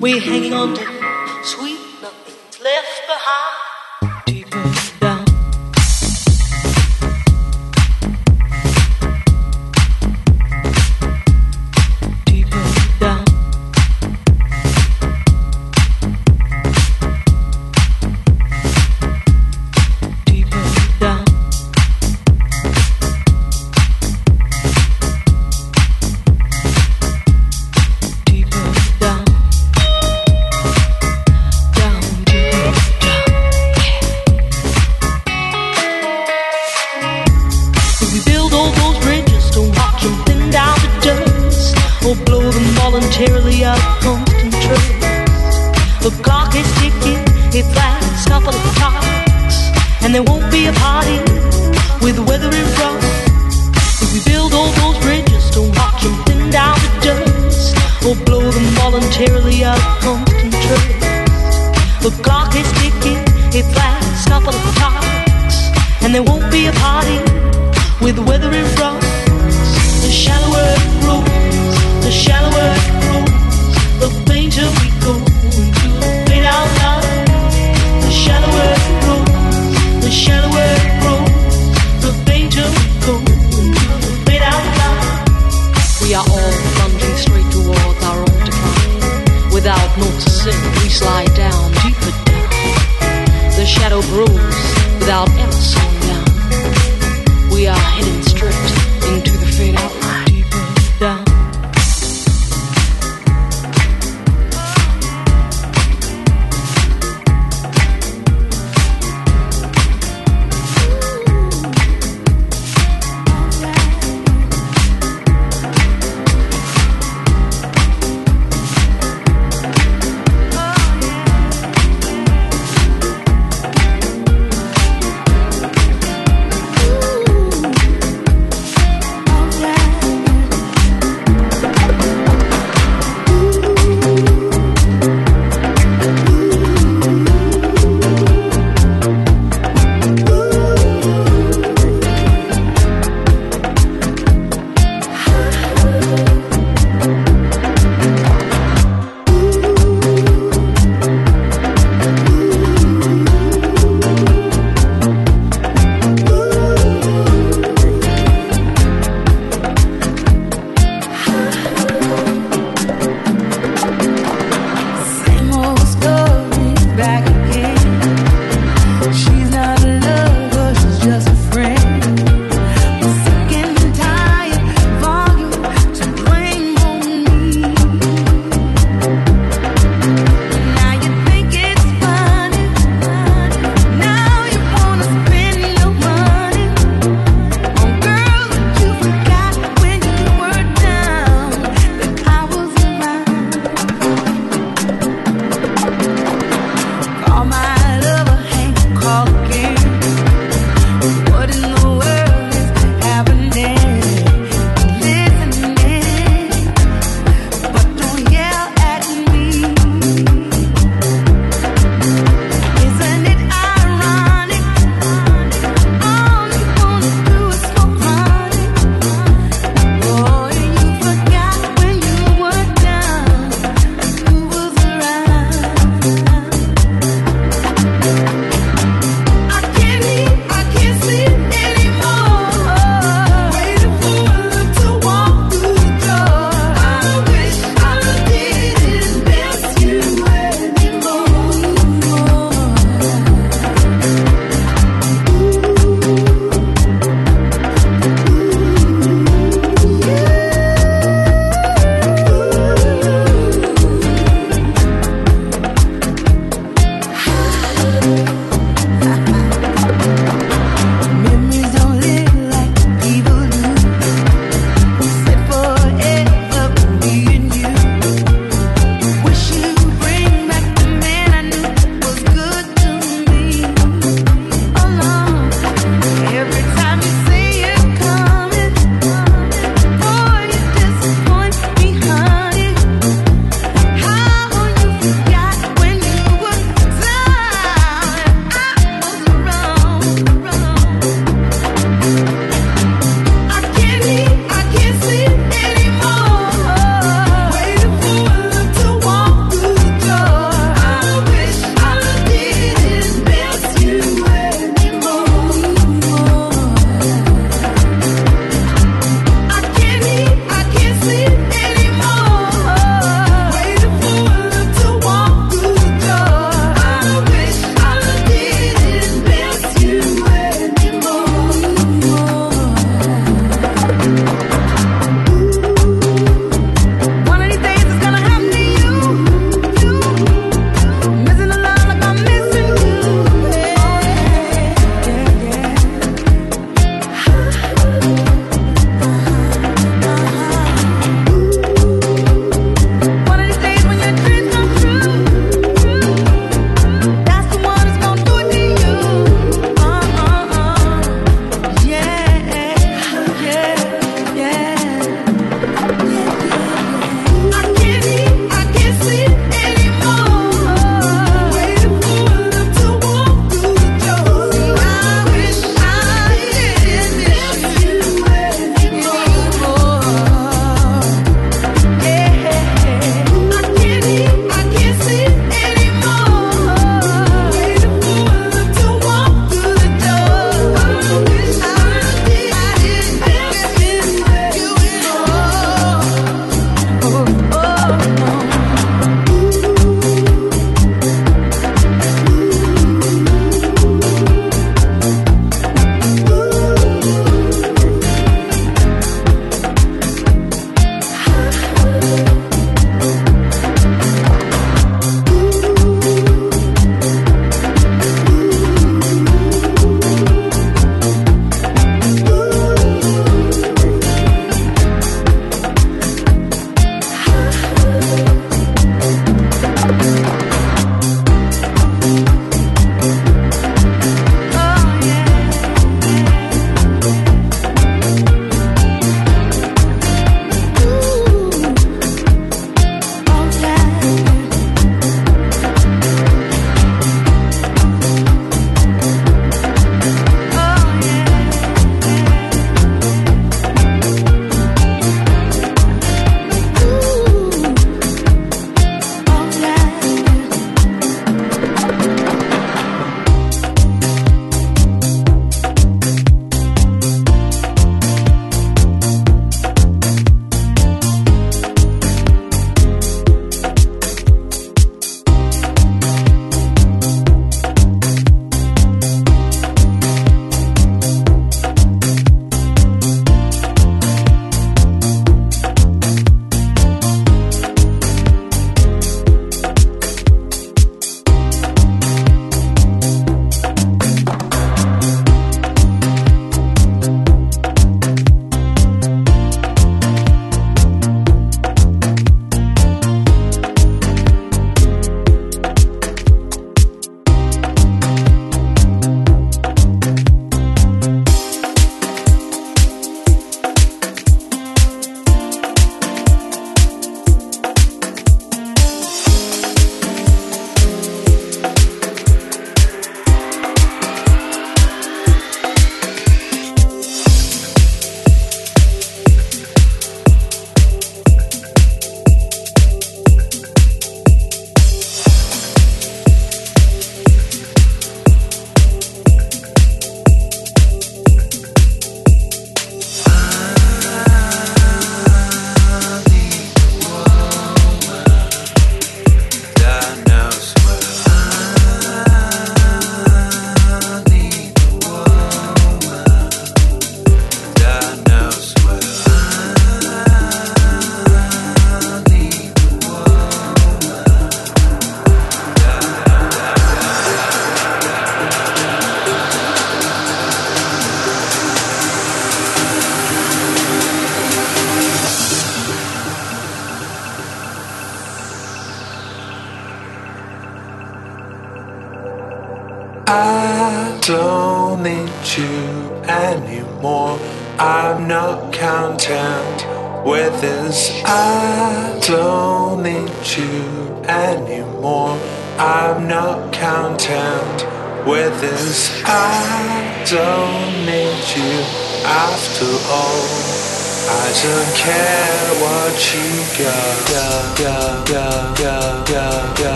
we're hanging on to sweet nothing's left behind.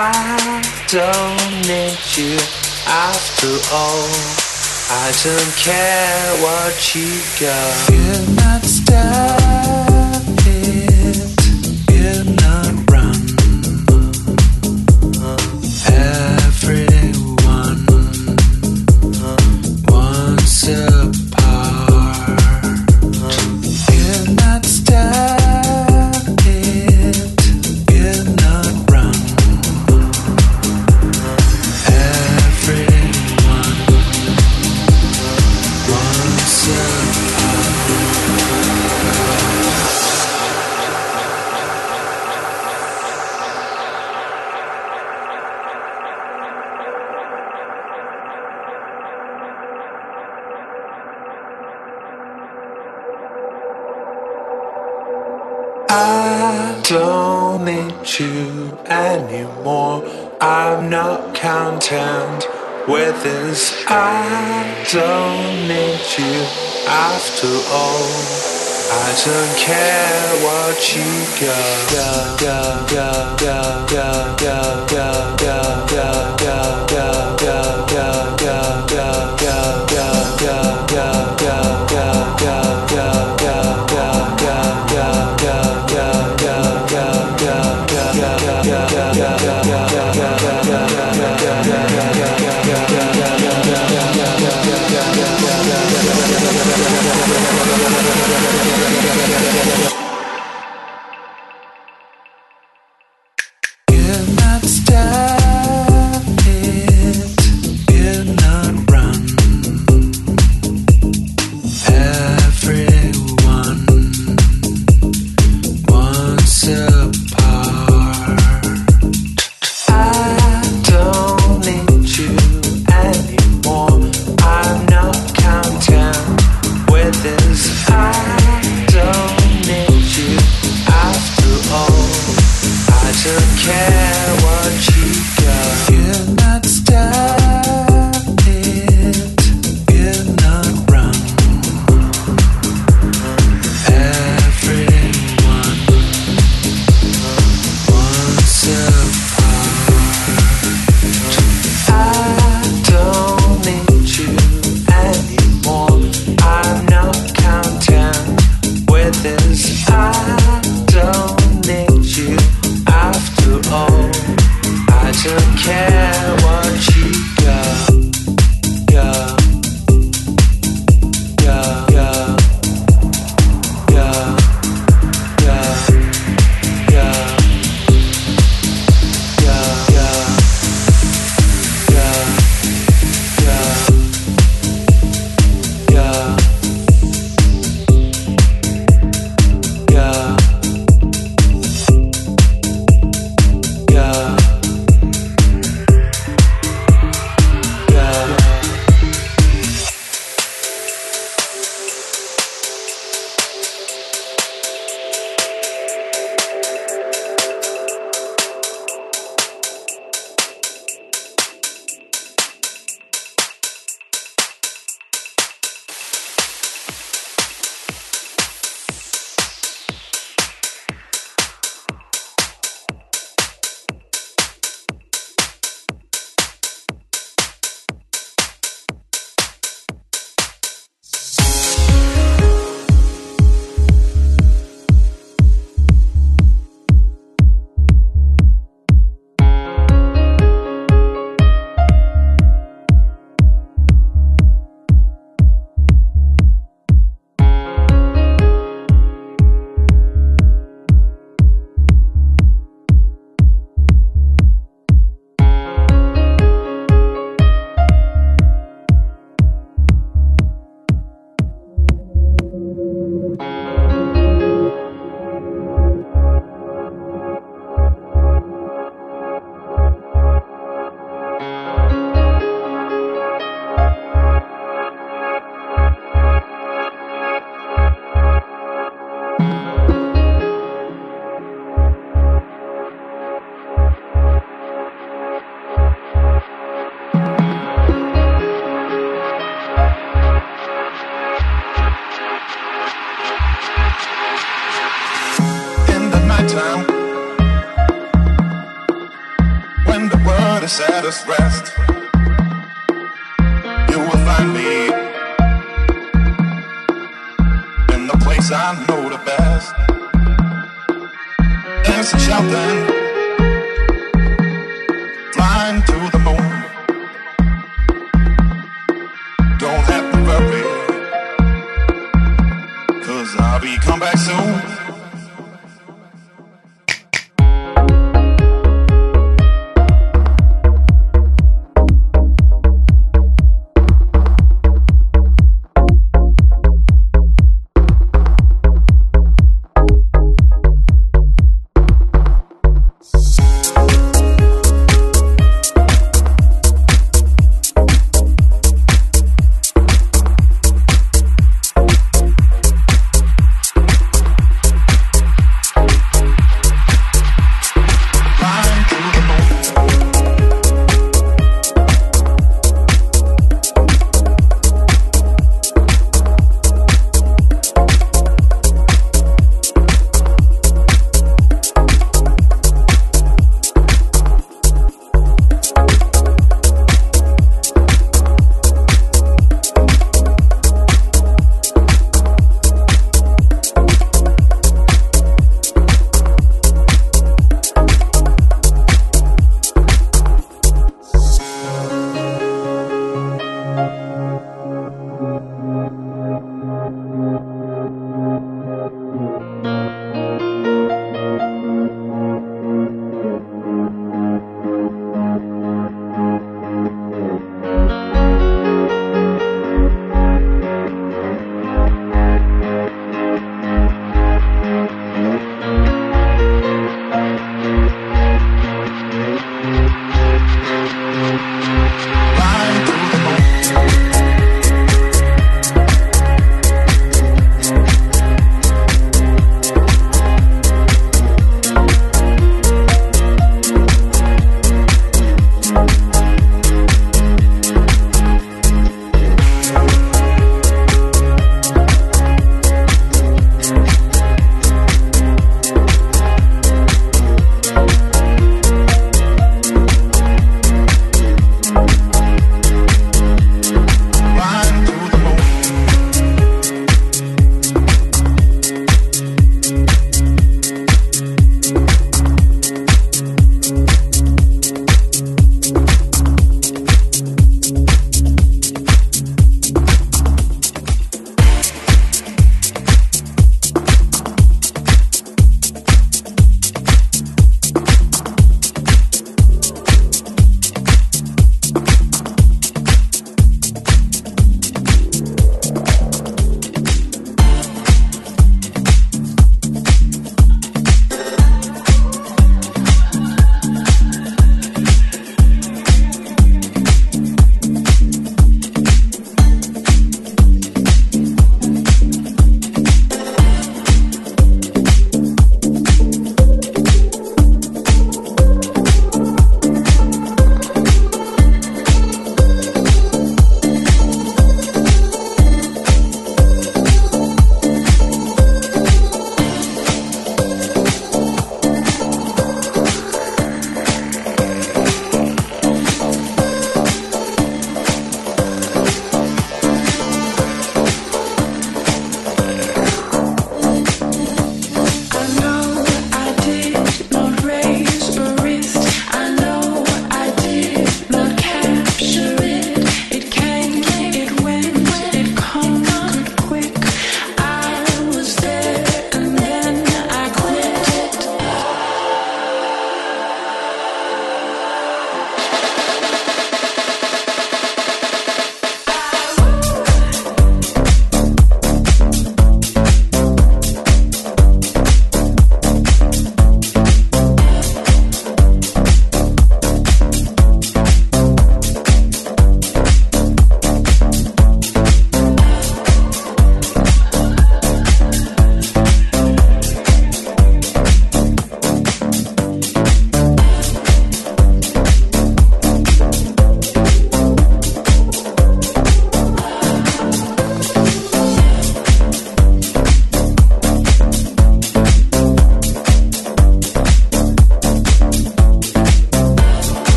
I don't need you after all. I don't care what you got. You're not stuck. Anymore. I'm not content with this. I don't need you after all. I don't care what you got.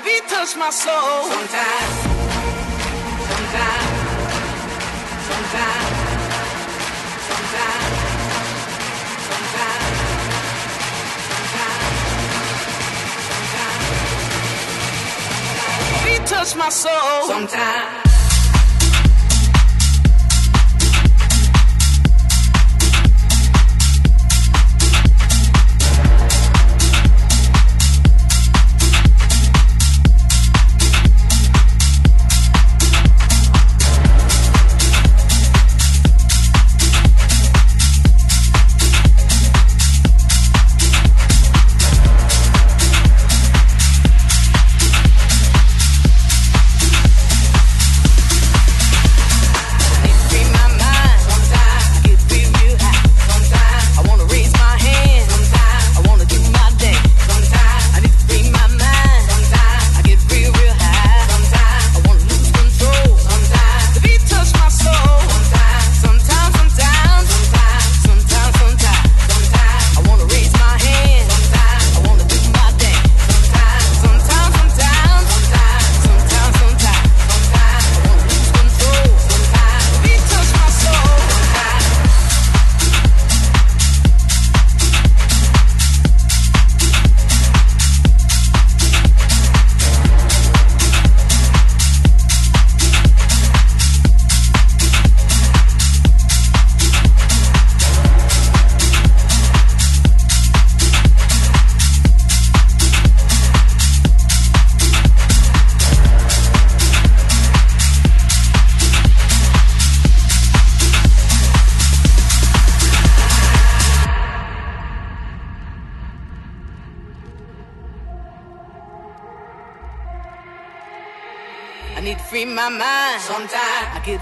the beat touch my soul. Sometimes, sometimes, sometimes, sometimes, sometimes. Beat touch my soul. Sometimes.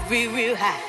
Real, real high.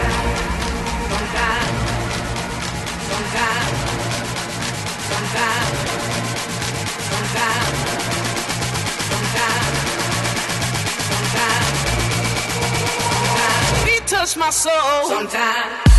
Sometimes, sometimes, sometimes, sometimes, sometimes, sometimes. Beat touch my soul. Sometimes.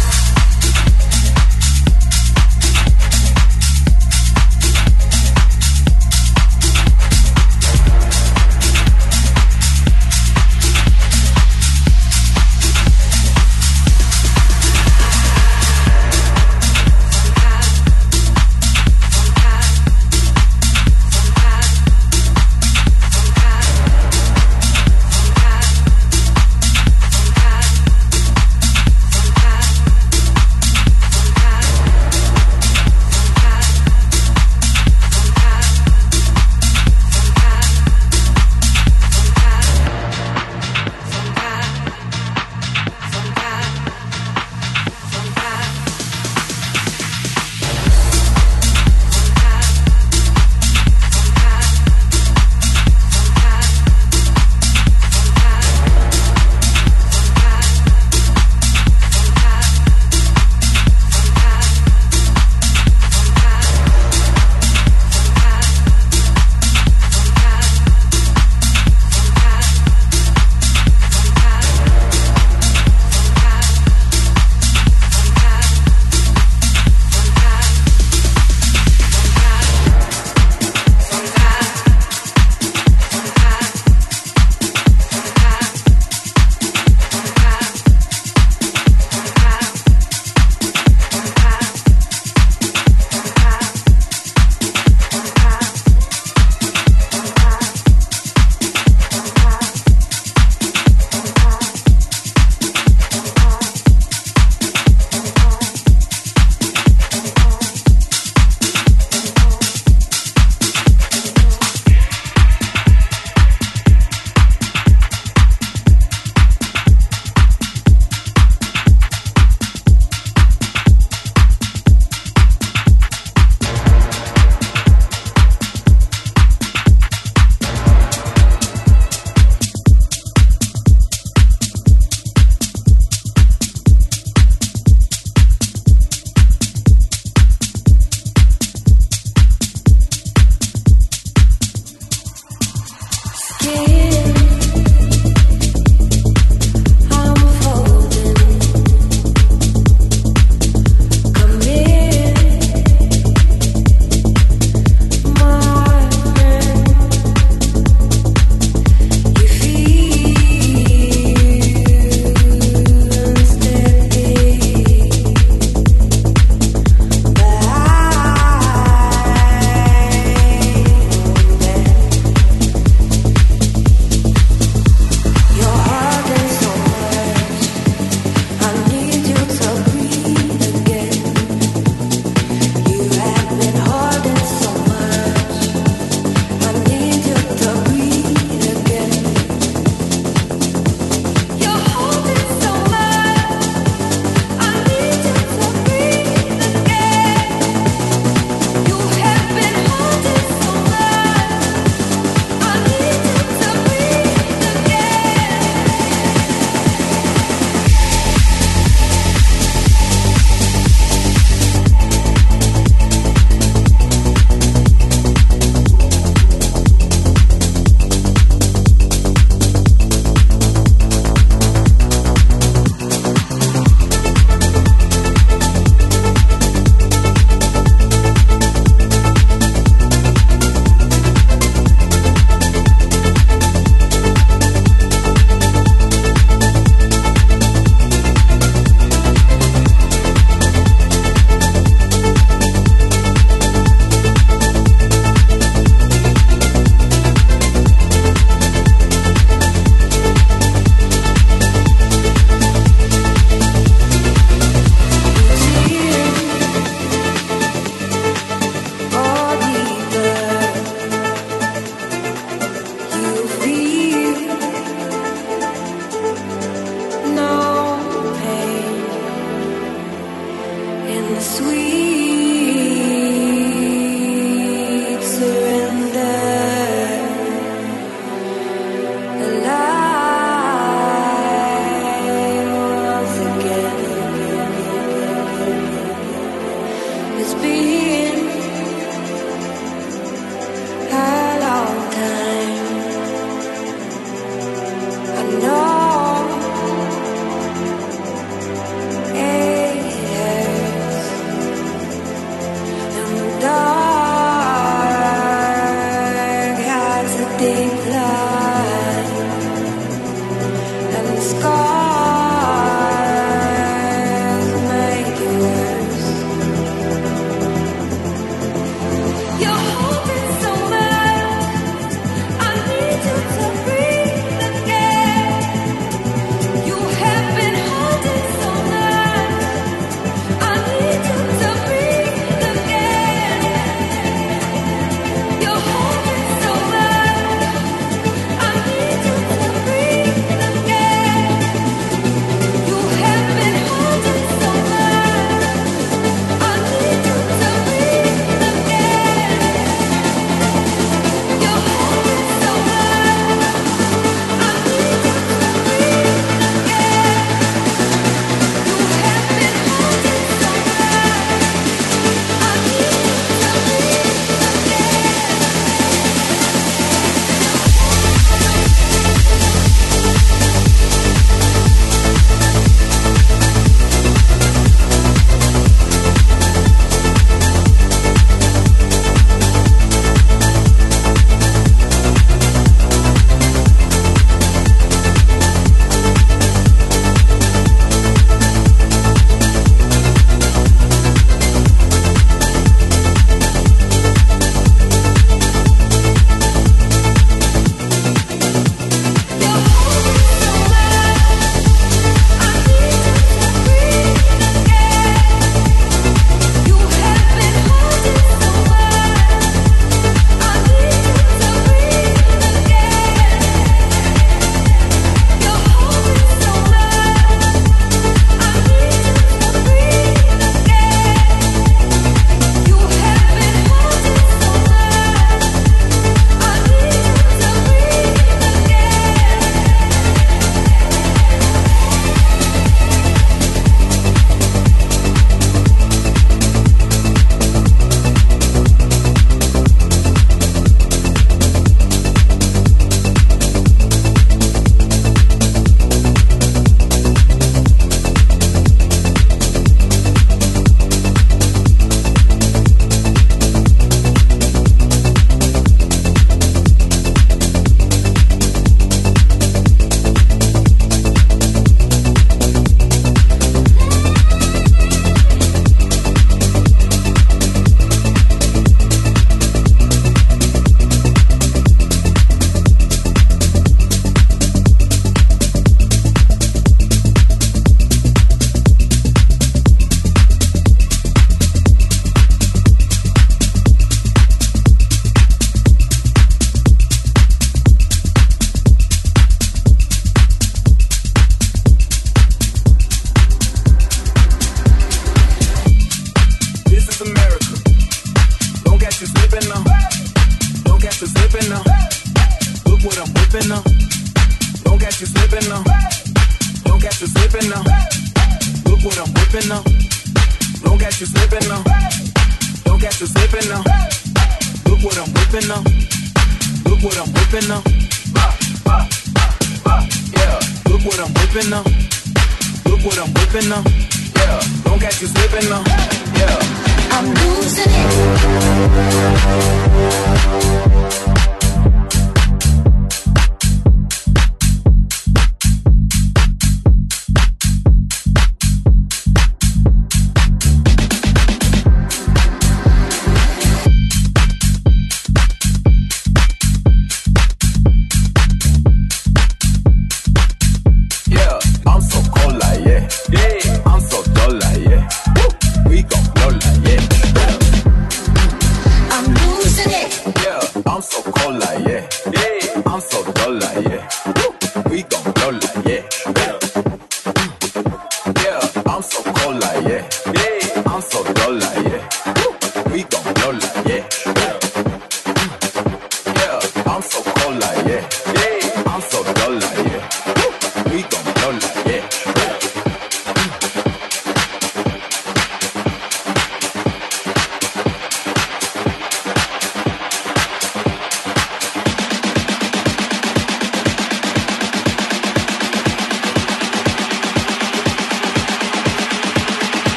yeah.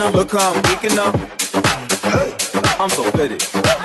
up, look how I'm geeking up. I'm so fitted.